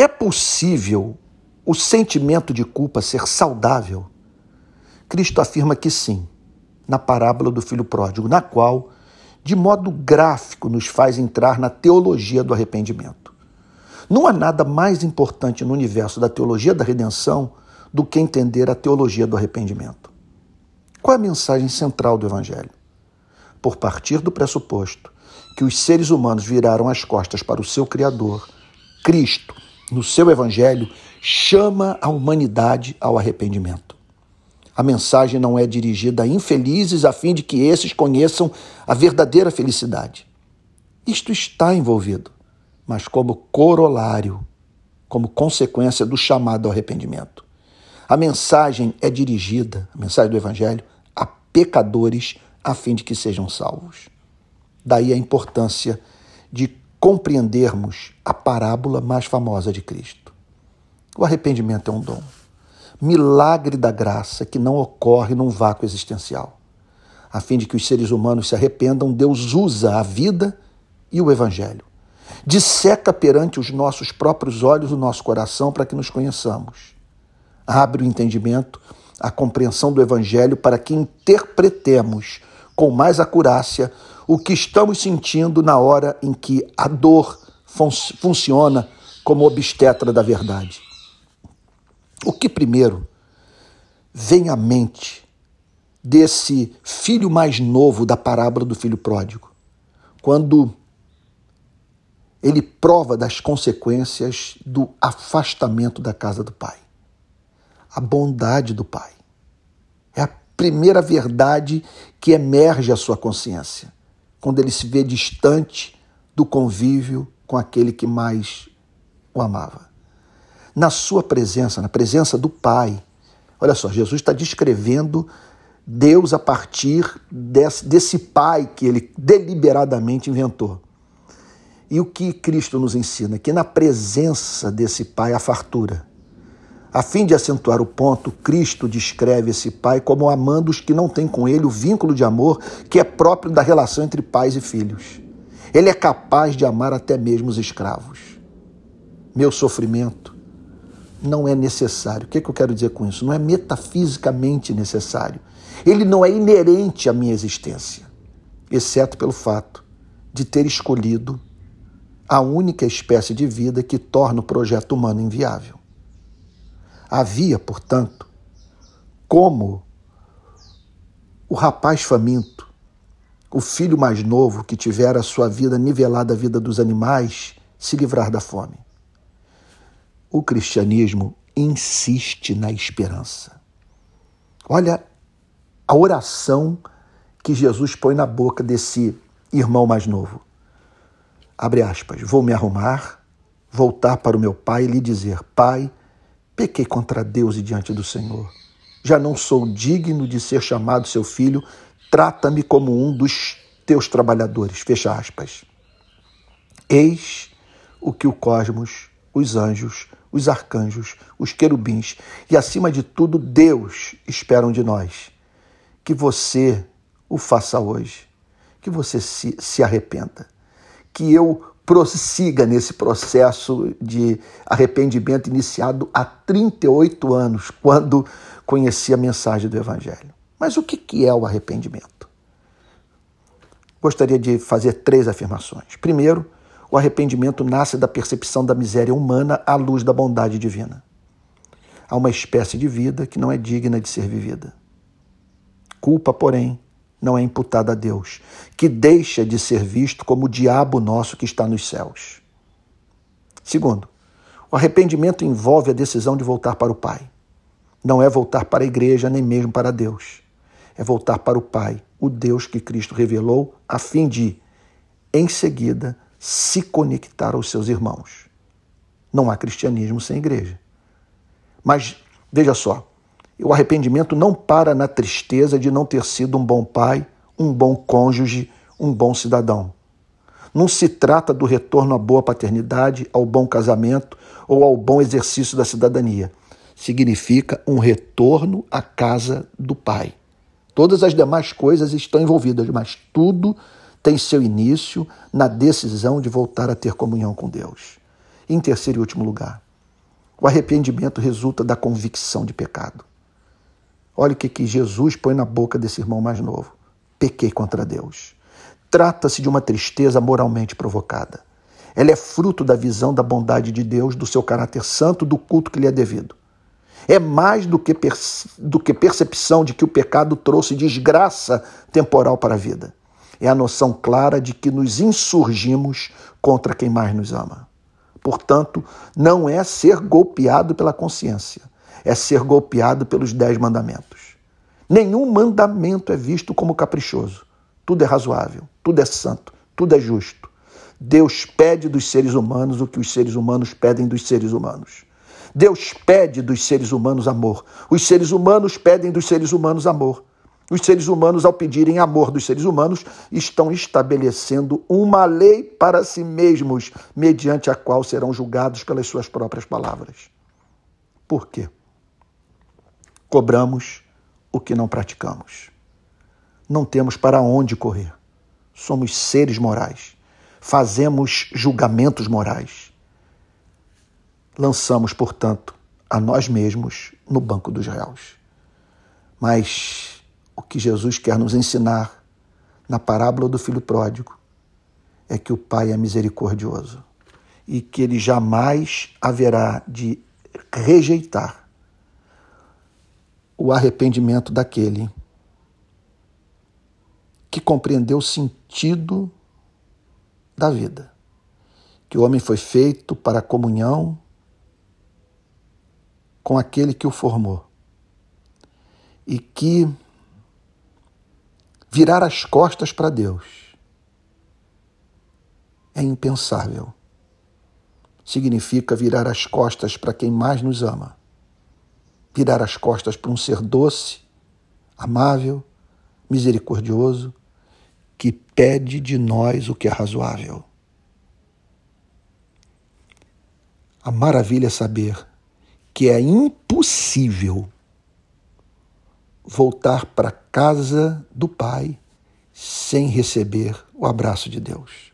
É possível o sentimento de culpa ser saudável? Cristo afirma que sim, na parábola do filho pródigo, na qual, de modo gráfico, nos faz entrar na teologia do arrependimento. Não há nada mais importante no universo da teologia da redenção do que entender a teologia do arrependimento. Qual é a mensagem central do Evangelho? Por partir do pressuposto que os seres humanos viraram as costas para o seu Criador, Cristo, no seu Evangelho, chama a humanidade ao arrependimento. A mensagem não é dirigida a infelizes a fim de que esses conheçam a verdadeira felicidade. Isto está envolvido, mas como corolário, como consequência do chamado ao arrependimento. A mensagem é dirigida, a mensagem do Evangelho, a pecadores a fim de que sejam salvos. Daí a importância de compreendermos a parábola mais famosa de Cristo. O arrependimento é um dom, milagre da graça que não ocorre num vácuo existencial. A fim de que os seres humanos se arrependam, Deus usa a vida e o Evangelho. Disseca perante os nossos próprios olhos o nosso coração para que nos conheçamos. Abre o entendimento, a compreensão do Evangelho para que interpretemos com mais acurácia o que estamos sentindo na hora em que a dor fun funciona como obstetra da verdade. O que primeiro vem à mente desse filho mais novo da parábola do filho pródigo, quando ele prova das consequências do afastamento da casa do pai. A bondade do pai. Primeira verdade que emerge à sua consciência quando ele se vê distante do convívio com aquele que mais o amava. Na sua presença, na presença do Pai. Olha só, Jesus está descrevendo Deus a partir desse, desse Pai que ele deliberadamente inventou. E o que Cristo nos ensina? Que na presença desse Pai há fartura. A fim de acentuar o ponto, Cristo descreve esse pai como amando os que não têm com ele o vínculo de amor que é próprio da relação entre pais e filhos. Ele é capaz de amar até mesmo os escravos. Meu sofrimento não é necessário. O que, é que eu quero dizer com isso? Não é metafisicamente necessário. Ele não é inerente à minha existência, exceto pelo fato de ter escolhido a única espécie de vida que torna o projeto humano inviável. Havia, portanto, como o rapaz faminto, o filho mais novo que tivera a sua vida nivelada à vida dos animais, se livrar da fome. O cristianismo insiste na esperança. Olha a oração que Jesus põe na boca desse irmão mais novo. Abre aspas. Vou me arrumar, voltar para o meu pai e lhe dizer: Pai, Pequei contra Deus e diante do Senhor. Já não sou digno de ser chamado seu filho, trata-me como um dos teus trabalhadores. Fecha aspas. Eis o que o cosmos, os anjos, os arcanjos, os querubins e, acima de tudo, Deus esperam de nós. Que você o faça hoje, que você se, se arrependa, que eu prossiga nesse processo de arrependimento iniciado há 38 anos, quando conheci a mensagem do Evangelho. Mas o que é o arrependimento? Gostaria de fazer três afirmações. Primeiro, o arrependimento nasce da percepção da miséria humana à luz da bondade divina. Há uma espécie de vida que não é digna de ser vivida. Culpa, porém, não é imputada a Deus, que deixa de ser visto como o diabo nosso que está nos céus. Segundo, o arrependimento envolve a decisão de voltar para o Pai. Não é voltar para a igreja nem mesmo para Deus. É voltar para o Pai, o Deus que Cristo revelou, a fim de, em seguida, se conectar aos seus irmãos. Não há cristianismo sem igreja. Mas veja só, o arrependimento não para na tristeza de não ter sido um bom pai, um bom cônjuge, um bom cidadão. Não se trata do retorno à boa paternidade, ao bom casamento ou ao bom exercício da cidadania. Significa um retorno à casa do Pai. Todas as demais coisas estão envolvidas, mas tudo tem seu início na decisão de voltar a ter comunhão com Deus. Em terceiro e último lugar, O arrependimento resulta da convicção de pecado. Olha o que, que Jesus põe na boca desse irmão mais novo. Pequei contra Deus. Trata-se de uma tristeza moralmente provocada. Ela é fruto da visão da bondade de Deus, do seu caráter santo, do culto que lhe é devido. É mais do que, do que percepção de que o pecado trouxe desgraça temporal para a vida. É a noção clara de que nos insurgimos contra quem mais nos ama. Portanto, não é ser golpeado pela consciência, é ser golpeado pelos dez mandamentos. Nenhum mandamento é visto como caprichoso. Tudo é razoável, tudo é santo, tudo é justo. Deus pede dos seres humanos o que os seres humanos pedem dos seres humanos. Deus pede dos seres humanos amor. Os seres humanos pedem dos seres humanos amor. Os seres humanos, ao pedirem amor dos seres humanos, estão estabelecendo uma lei para si mesmos, mediante a qual serão julgados pelas suas próprias palavras. Por quê? Cobramos o que não praticamos. Não temos para onde correr. Somos seres morais. Fazemos julgamentos morais. Lançamos, portanto, a nós mesmos no banco dos réus. Mas o que Jesus quer nos ensinar na parábola do filho pródigo é que o Pai é misericordioso e que ele jamais haverá de rejeitar o arrependimento daquele que compreendeu o sentido da vida. Que o homem foi feito para a comunhão com aquele que o formou. E que Virar as costas para Deus é impensável. Significa virar as costas para quem mais nos ama. Virar as costas para um ser doce, amável, misericordioso, que pede de nós o que é razoável. A maravilha é saber que é impossível voltar para a casa do Pai sem receber o abraço de Deus.